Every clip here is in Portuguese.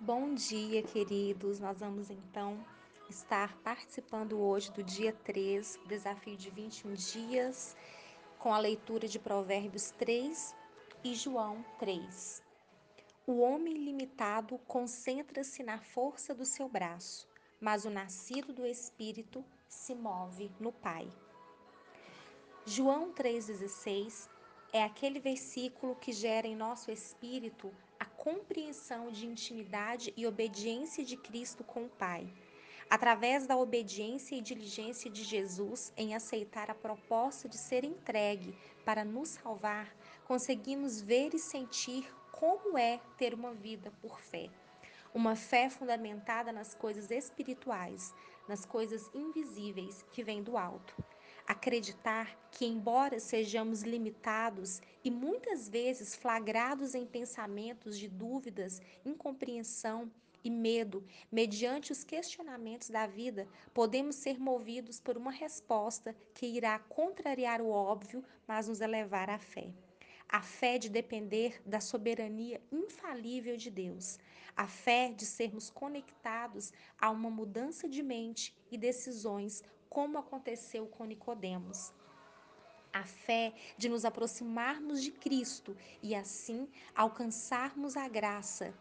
Bom dia, queridos. Nós vamos então estar participando hoje do dia 3, desafio de 21 dias, com a leitura de Provérbios 3 e João 3. O homem limitado concentra-se na força do seu braço, mas o nascido do espírito se move no Pai. João 3,16 é aquele versículo que gera em nosso espírito compreensão de intimidade e obediência de Cristo com o Pai. Através da obediência e diligência de Jesus em aceitar a proposta de ser entregue para nos salvar, conseguimos ver e sentir como é ter uma vida por fé. Uma fé fundamentada nas coisas espirituais, nas coisas invisíveis que vêm do alto acreditar que, embora sejamos limitados e muitas vezes flagrados em pensamentos de dúvidas, incompreensão e medo, mediante os questionamentos da vida, podemos ser movidos por uma resposta que irá contrariar o óbvio, mas nos elevar à fé. A fé de depender da soberania infalível de Deus. A fé de sermos conectados a uma mudança de mente e decisões como aconteceu com Nicodemos. A fé de nos aproximarmos de Cristo e assim alcançarmos a graça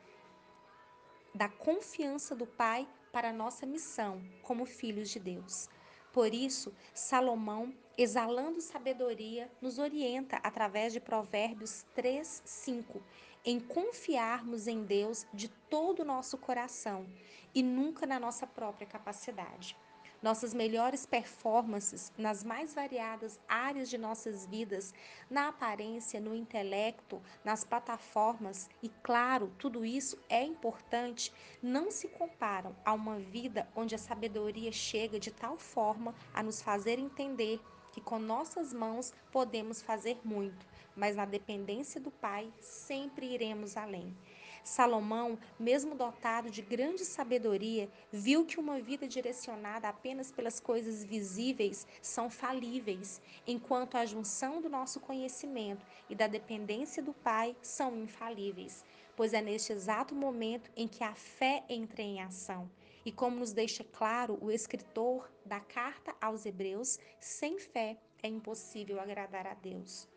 da confiança do Pai para a nossa missão como filhos de Deus. Por isso, Salomão, exalando sabedoria, nos orienta através de Provérbios 3, 5, em confiarmos em Deus de todo o nosso coração e nunca na nossa própria capacidade. Nossas melhores performances nas mais variadas áreas de nossas vidas, na aparência, no intelecto, nas plataformas, e claro, tudo isso é importante, não se comparam a uma vida onde a sabedoria chega de tal forma a nos fazer entender que com nossas mãos podemos fazer muito, mas na dependência do Pai sempre iremos além. Salomão, mesmo dotado de grande sabedoria, viu que uma vida direcionada apenas pelas coisas visíveis são falíveis, enquanto a junção do nosso conhecimento e da dependência do Pai são infalíveis, pois é neste exato momento em que a fé entra em ação. E como nos deixa claro o escritor da carta aos Hebreus, sem fé é impossível agradar a Deus.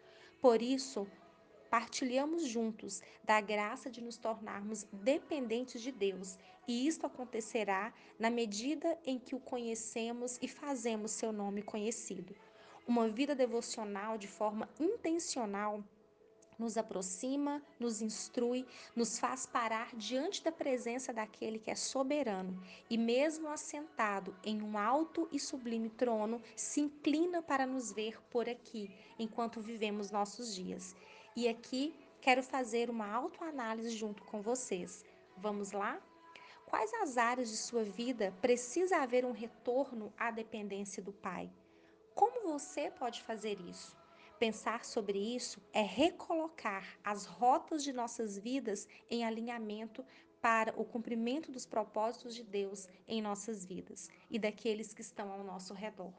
Por isso, partilhamos juntos da graça de nos tornarmos dependentes de Deus, e isto acontecerá na medida em que o conhecemos e fazemos seu nome conhecido. Uma vida devocional de forma intencional nos aproxima, nos instrui, nos faz parar diante da presença daquele que é soberano e, mesmo assentado em um alto e sublime trono, se inclina para nos ver por aqui, enquanto vivemos nossos dias. E aqui quero fazer uma autoanálise junto com vocês. Vamos lá? Quais as áreas de sua vida precisa haver um retorno à dependência do Pai? Como você pode fazer isso? Pensar sobre isso é recolocar as rotas de nossas vidas em alinhamento para o cumprimento dos propósitos de Deus em nossas vidas e daqueles que estão ao nosso redor.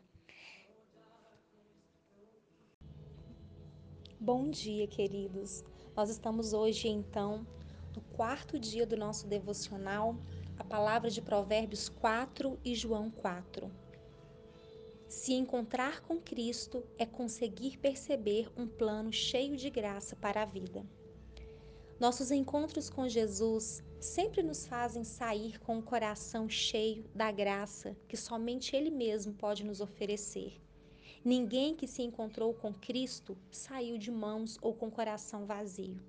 Bom dia, queridos. Nós estamos hoje então no quarto dia do nosso devocional, a palavra de Provérbios 4 e João 4. Se encontrar com Cristo é conseguir perceber um plano cheio de graça para a vida. Nossos encontros com Jesus sempre nos fazem sair com o coração cheio da graça que somente Ele mesmo pode nos oferecer. Ninguém que se encontrou com Cristo saiu de mãos ou com coração vazio.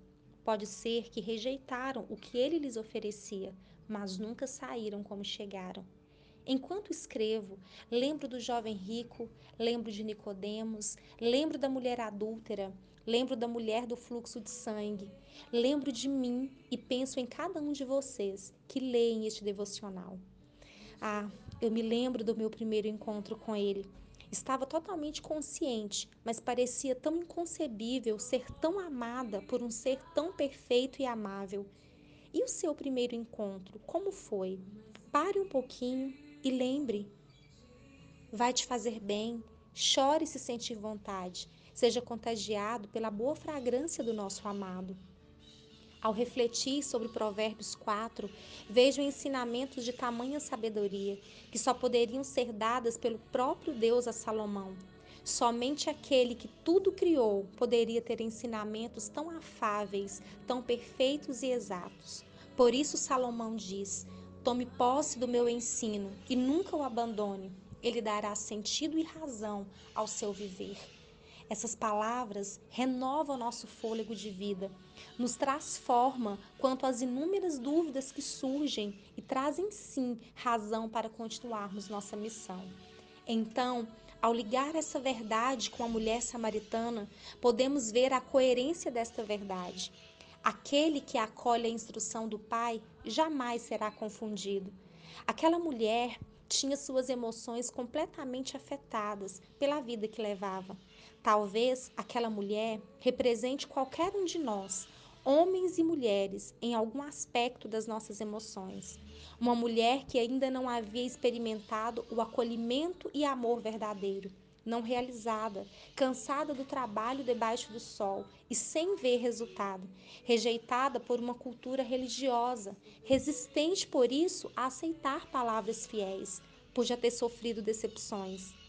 Pode ser que rejeitaram o que ele lhes oferecia, mas nunca saíram como chegaram. Enquanto escrevo, lembro do jovem rico, lembro de Nicodemos, lembro da mulher adúltera, lembro da mulher do fluxo de sangue, lembro de mim e penso em cada um de vocês que leem este devocional. Ah, eu me lembro do meu primeiro encontro com ele. Estava totalmente consciente, mas parecia tão inconcebível ser tão amada por um ser tão perfeito e amável. E o seu primeiro encontro, como foi? Pare um pouquinho e lembre, vai te fazer bem, chore se sentir vontade, seja contagiado pela boa fragrância do nosso amado. Ao refletir sobre Provérbios 4, vejo ensinamentos de tamanha sabedoria que só poderiam ser dadas pelo próprio Deus a Salomão. Somente aquele que tudo criou poderia ter ensinamentos tão afáveis, tão perfeitos e exatos. Por isso, Salomão diz: Tome posse do meu ensino e nunca o abandone. Ele dará sentido e razão ao seu viver. Essas palavras renovam nosso fôlego de vida, nos transforma quanto às inúmeras dúvidas que surgem e trazem sim razão para continuarmos nossa missão. Então, ao ligar essa verdade com a mulher samaritana, podemos ver a coerência desta verdade. Aquele que acolhe a instrução do Pai jamais será confundido. Aquela mulher tinha suas emoções completamente afetadas pela vida que levava. Talvez aquela mulher represente qualquer um de nós, homens e mulheres, em algum aspecto das nossas emoções. Uma mulher que ainda não havia experimentado o acolhimento e amor verdadeiro, não realizada, cansada do trabalho debaixo do sol e sem ver resultado, rejeitada por uma cultura religiosa, resistente por isso a aceitar palavras fiéis, por já ter sofrido decepções.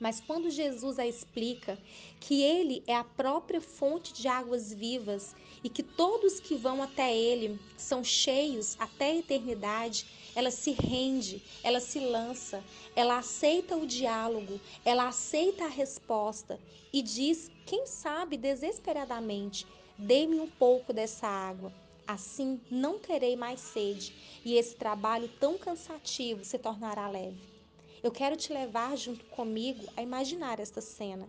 Mas quando Jesus a explica que ele é a própria fonte de águas vivas e que todos que vão até ele são cheios até a eternidade, ela se rende, ela se lança, ela aceita o diálogo, ela aceita a resposta e diz, quem sabe desesperadamente, dê-me um pouco dessa água. Assim não terei mais sede e esse trabalho tão cansativo se tornará leve. Eu quero te levar junto comigo a imaginar esta cena.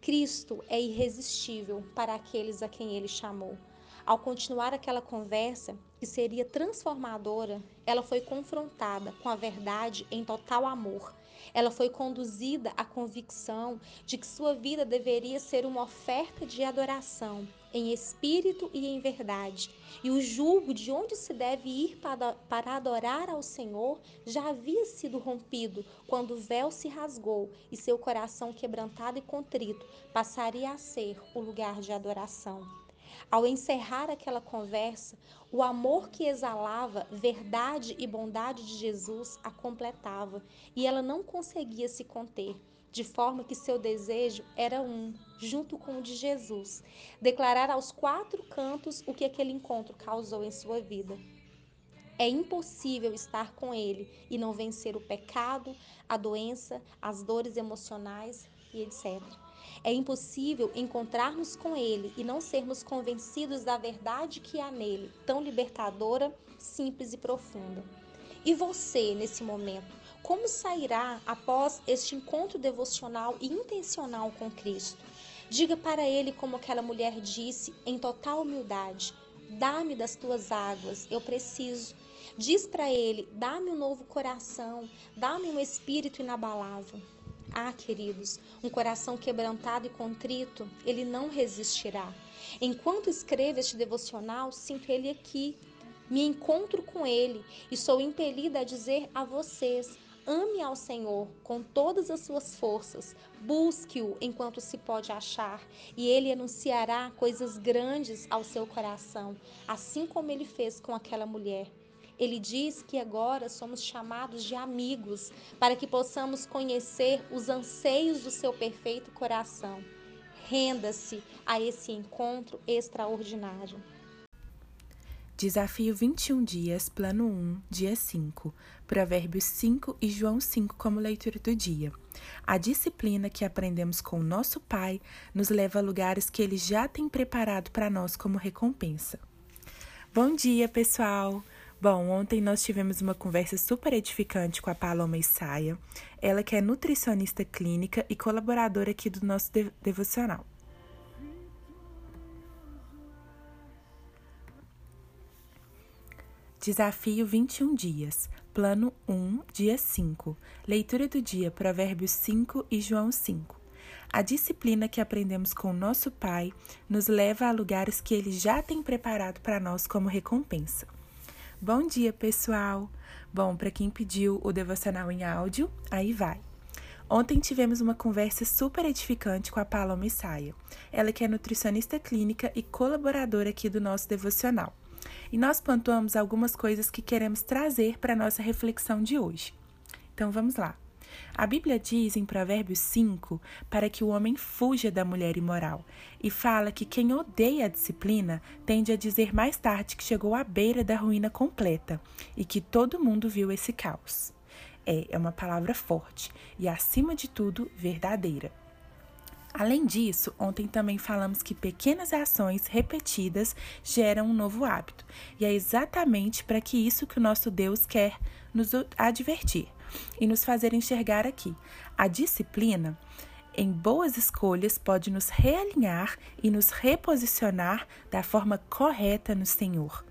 Cristo é irresistível para aqueles a quem ele chamou. Ao continuar aquela conversa, que seria transformadora, ela foi confrontada com a verdade em total amor. Ela foi conduzida à convicção de que sua vida deveria ser uma oferta de adoração, em espírito e em verdade. E o julgo de onde se deve ir para, para adorar ao Senhor já havia sido rompido quando o véu se rasgou e seu coração quebrantado e contrito passaria a ser o lugar de adoração. Ao encerrar aquela conversa, o amor que exalava verdade e bondade de Jesus a completava e ela não conseguia se conter, de forma que seu desejo era um, junto com o de Jesus, declarar aos quatro cantos o que aquele encontro causou em sua vida. É impossível estar com ele e não vencer o pecado, a doença, as dores emocionais e etc. É impossível encontrarmos com Ele e não sermos convencidos da verdade que há nele, tão libertadora, simples e profunda. E você, nesse momento, como sairá após este encontro devocional e intencional com Cristo? Diga para Ele, como aquela mulher disse, em total humildade: Dá-me das tuas águas, eu preciso. Diz para Ele: Dá-me um novo coração, dá-me um espírito inabalável. Ah, queridos, um coração quebrantado e contrito, ele não resistirá. Enquanto escrevo este devocional, sinto ele aqui. Me encontro com ele e sou impelida a dizer a vocês: ame ao Senhor com todas as suas forças, busque-o enquanto se pode achar, e ele anunciará coisas grandes ao seu coração, assim como ele fez com aquela mulher. Ele diz que agora somos chamados de amigos para que possamos conhecer os anseios do seu perfeito coração. Renda-se a esse encontro extraordinário. Desafio 21 dias, plano 1, dia 5. Provérbios 5 e João 5 como leitura do dia. A disciplina que aprendemos com o nosso Pai nos leva a lugares que ele já tem preparado para nós como recompensa. Bom dia, pessoal! Bom, ontem nós tivemos uma conversa super edificante com a Paloma Issaia, ela que é nutricionista clínica e colaboradora aqui do nosso de devocional. Desafio 21 dias. Plano 1, dia 5. Leitura do dia, Provérbios 5 e João 5. A disciplina que aprendemos com nosso Pai nos leva a lugares que Ele já tem preparado para nós como recompensa. Bom dia, pessoal! Bom, para quem pediu o devocional em áudio, aí vai. Ontem tivemos uma conversa super edificante com a Paloma Issaia. Ela que é nutricionista clínica e colaboradora aqui do nosso devocional. E nós pontuamos algumas coisas que queremos trazer para a nossa reflexão de hoje. Então vamos lá. A Bíblia diz em Provérbios 5 para que o homem fuja da mulher imoral e fala que quem odeia a disciplina tende a dizer mais tarde que chegou à beira da ruína completa e que todo mundo viu esse caos é, é uma palavra forte e, acima de tudo, verdadeira. Além disso, ontem também falamos que pequenas ações repetidas geram um novo hábito. E é exatamente para que isso que o nosso Deus quer nos advertir e nos fazer enxergar aqui. A disciplina em boas escolhas pode nos realinhar e nos reposicionar da forma correta no Senhor.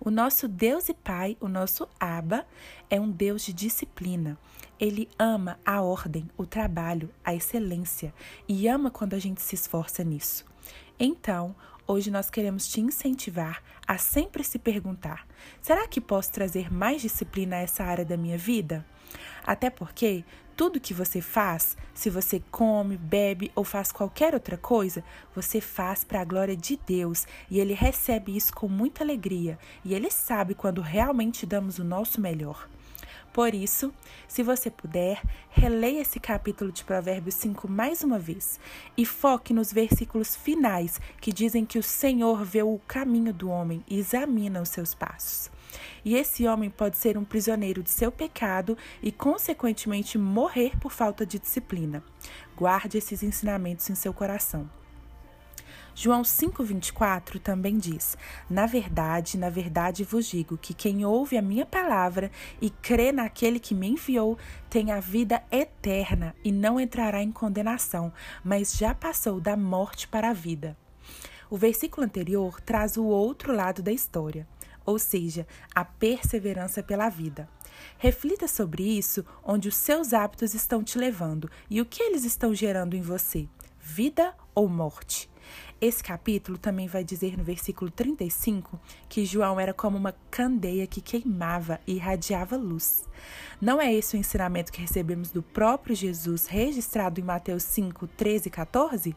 O nosso Deus e Pai, o nosso Abba, é um Deus de disciplina. Ele ama a ordem, o trabalho, a excelência e ama quando a gente se esforça nisso. Então, hoje nós queremos te incentivar a sempre se perguntar: será que posso trazer mais disciplina a essa área da minha vida? Até porque tudo que você faz, se você come, bebe ou faz qualquer outra coisa, você faz para a glória de Deus e ele recebe isso com muita alegria e ele sabe quando realmente damos o nosso melhor. Por isso, se você puder, releia esse capítulo de Provérbios 5 mais uma vez e foque nos versículos finais que dizem que o Senhor vê o caminho do homem e examina os seus passos. E esse homem pode ser um prisioneiro de seu pecado e, consequentemente, morrer por falta de disciplina. Guarde esses ensinamentos em seu coração. João 5,24 também diz: Na verdade, na verdade vos digo que quem ouve a minha palavra e crê naquele que me enviou tem a vida eterna e não entrará em condenação, mas já passou da morte para a vida. O versículo anterior traz o outro lado da história ou seja, a perseverança pela vida. Reflita sobre isso, onde os seus hábitos estão te levando e o que eles estão gerando em você: vida ou morte. Esse capítulo também vai dizer no versículo 35 que João era como uma candeia que queimava e irradiava luz. Não é esse o ensinamento que recebemos do próprio Jesus, registrado em Mateus 5, 13 e 14?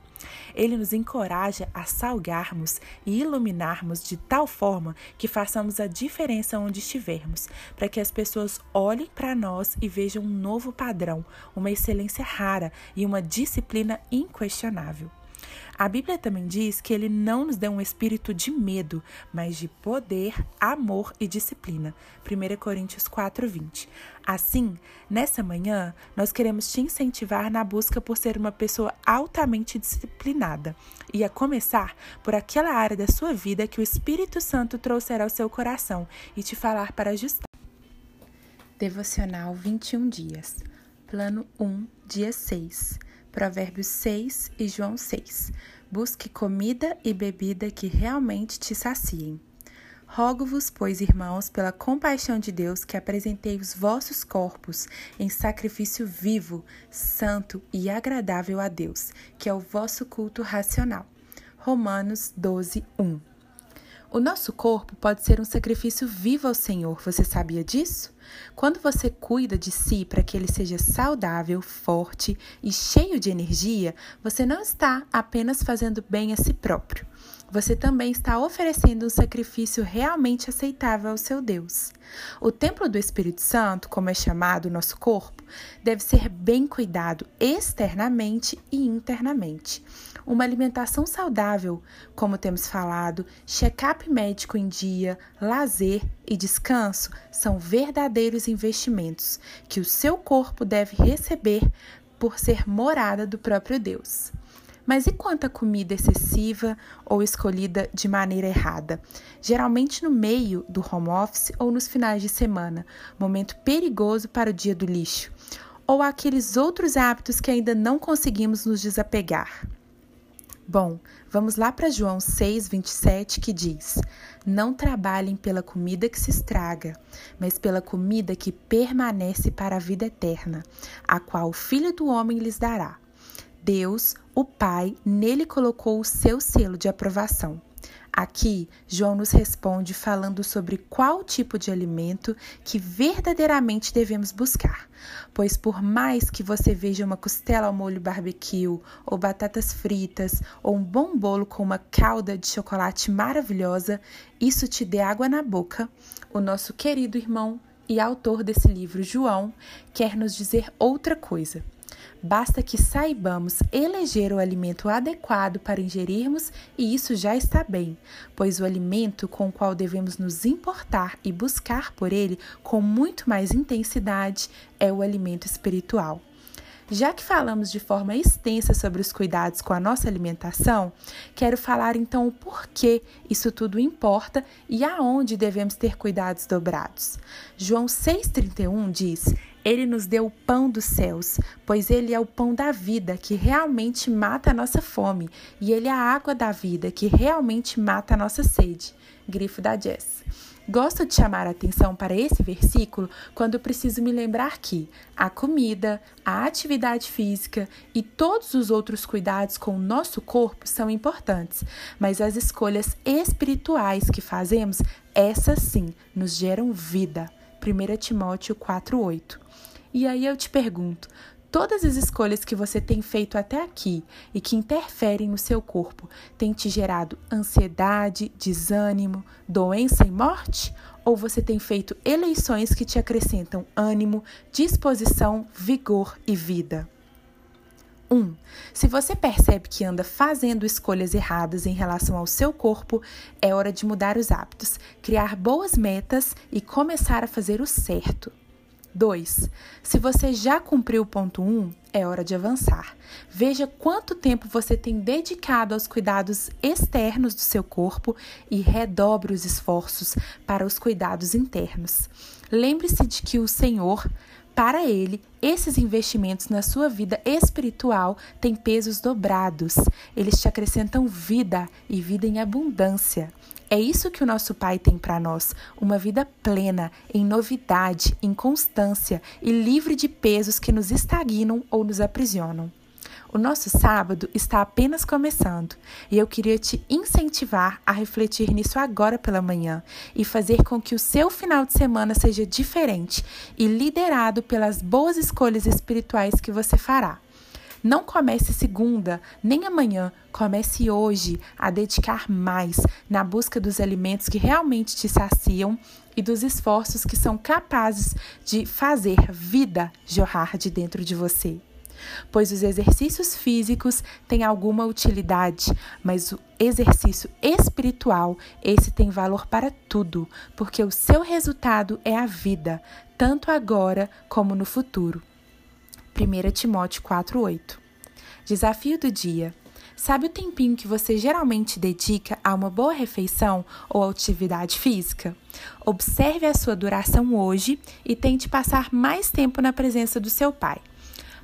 Ele nos encoraja a salgarmos e iluminarmos de tal forma que façamos a diferença onde estivermos, para que as pessoas olhem para nós e vejam um novo padrão, uma excelência rara e uma disciplina inquestionável. A Bíblia também diz que ele não nos deu um espírito de medo, mas de poder, amor e disciplina. 1 Coríntios 4:20. Assim, nessa manhã, nós queremos te incentivar na busca por ser uma pessoa altamente disciplinada, e a começar por aquela área da sua vida que o Espírito Santo trouxerá ao seu coração e te falar para ajustar. Devocional 21 dias. Plano 1, dia 6. Provérbios 6 e João 6. Busque comida e bebida que realmente te saciem. Rogo-vos, pois, irmãos, pela compaixão de Deus, que apresentei os vossos corpos em sacrifício vivo, santo e agradável a Deus, que é o vosso culto racional. Romanos 12, 1. O nosso corpo pode ser um sacrifício vivo ao Senhor, você sabia disso? Quando você cuida de si para que ele seja saudável, forte e cheio de energia, você não está apenas fazendo bem a si próprio. Você também está oferecendo um sacrifício realmente aceitável ao seu Deus. O templo do Espírito Santo, como é chamado o nosso corpo, deve ser bem cuidado externamente e internamente. Uma alimentação saudável, como temos falado, check-up médico em dia, lazer e descanso são verdadeiros investimentos que o seu corpo deve receber por ser morada do próprio Deus. Mas e quanto à comida excessiva ou escolhida de maneira errada? Geralmente no meio do home office ou nos finais de semana, momento perigoso para o dia do lixo. Ou aqueles outros hábitos que ainda não conseguimos nos desapegar. Bom, vamos lá para João 6, 27, que diz: Não trabalhem pela comida que se estraga, mas pela comida que permanece para a vida eterna, a qual o Filho do Homem lhes dará. Deus, o Pai, nele colocou o seu selo de aprovação. Aqui, João nos responde falando sobre qual tipo de alimento que verdadeiramente devemos buscar. Pois, por mais que você veja uma costela ao molho barbecue, ou batatas fritas, ou um bom bolo com uma calda de chocolate maravilhosa, isso te dê água na boca, o nosso querido irmão e autor desse livro, João, quer nos dizer outra coisa. Basta que saibamos eleger o alimento adequado para ingerirmos e isso já está bem, pois o alimento com o qual devemos nos importar e buscar por ele com muito mais intensidade é o alimento espiritual. Já que falamos de forma extensa sobre os cuidados com a nossa alimentação, quero falar então o porquê isso tudo importa e aonde devemos ter cuidados dobrados. João 6,31 diz: ele nos deu o pão dos céus, pois ele é o pão da vida que realmente mata a nossa fome, e ele é a água da vida que realmente mata a nossa sede. Grifo da Jess. Gosto de chamar a atenção para esse versículo quando preciso me lembrar que a comida, a atividade física e todos os outros cuidados com o nosso corpo são importantes, mas as escolhas espirituais que fazemos, essas sim, nos geram vida. 1 Timóteo 4,8. E aí eu te pergunto: todas as escolhas que você tem feito até aqui e que interferem no seu corpo têm te gerado ansiedade, desânimo, doença e morte? Ou você tem feito eleições que te acrescentam ânimo, disposição, vigor e vida? 1. Um, se você percebe que anda fazendo escolhas erradas em relação ao seu corpo, é hora de mudar os hábitos, criar boas metas e começar a fazer o certo. 2. Se você já cumpriu o ponto 1, um, é hora de avançar. Veja quanto tempo você tem dedicado aos cuidados externos do seu corpo e redobre os esforços para os cuidados internos. Lembre-se de que o Senhor, para Ele, esses investimentos na sua vida espiritual têm pesos dobrados. Eles te acrescentam vida e vida em abundância. É isso que o nosso Pai tem para nós: uma vida plena, em novidade, em constância e livre de pesos que nos estagnam ou nos aprisionam. O nosso sábado está apenas começando e eu queria te incentivar a refletir nisso agora pela manhã e fazer com que o seu final de semana seja diferente e liderado pelas boas escolhas espirituais que você fará. Não comece segunda, nem amanhã. Comece hoje a dedicar mais na busca dos alimentos que realmente te saciam e dos esforços que são capazes de fazer vida jorrar de dentro de você. Pois os exercícios físicos têm alguma utilidade, mas o exercício espiritual, esse tem valor para tudo, porque o seu resultado é a vida, tanto agora como no futuro. 1 Timóteo 4:8. Desafio do dia. Sabe o tempinho que você geralmente dedica a uma boa refeição ou atividade física? Observe a sua duração hoje e tente passar mais tempo na presença do seu pai.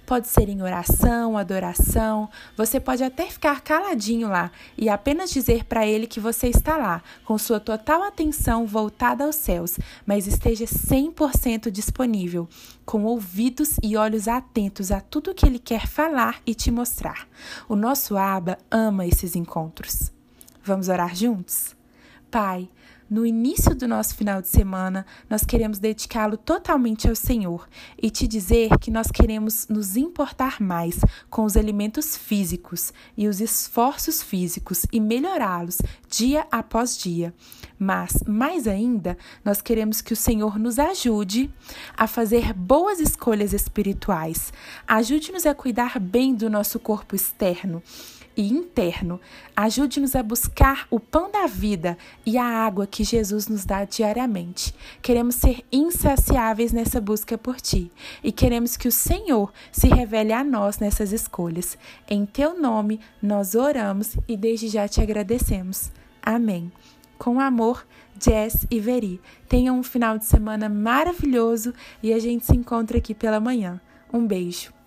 Pode ser em oração, adoração. Você pode até ficar caladinho lá e apenas dizer para ele que você está lá, com sua total atenção voltada aos céus, mas esteja 100% disponível, com ouvidos e olhos atentos a tudo que ele quer falar e te mostrar. O nosso Aba ama esses encontros. Vamos orar juntos? Pai, no início do nosso final de semana, nós queremos dedicá-lo totalmente ao Senhor e te dizer que nós queremos nos importar mais com os alimentos físicos e os esforços físicos e melhorá-los dia após dia. Mas, mais ainda, nós queremos que o Senhor nos ajude a fazer boas escolhas espirituais. Ajude-nos a cuidar bem do nosso corpo externo e interno. Ajude-nos a buscar o pão da vida e a água que Jesus nos dá diariamente. Queremos ser insaciáveis nessa busca por ti e queremos que o Senhor se revele a nós nessas escolhas. Em teu nome nós oramos e desde já te agradecemos. Amém. Com amor, Jess e Veri. Tenham um final de semana maravilhoso e a gente se encontra aqui pela manhã. Um beijo.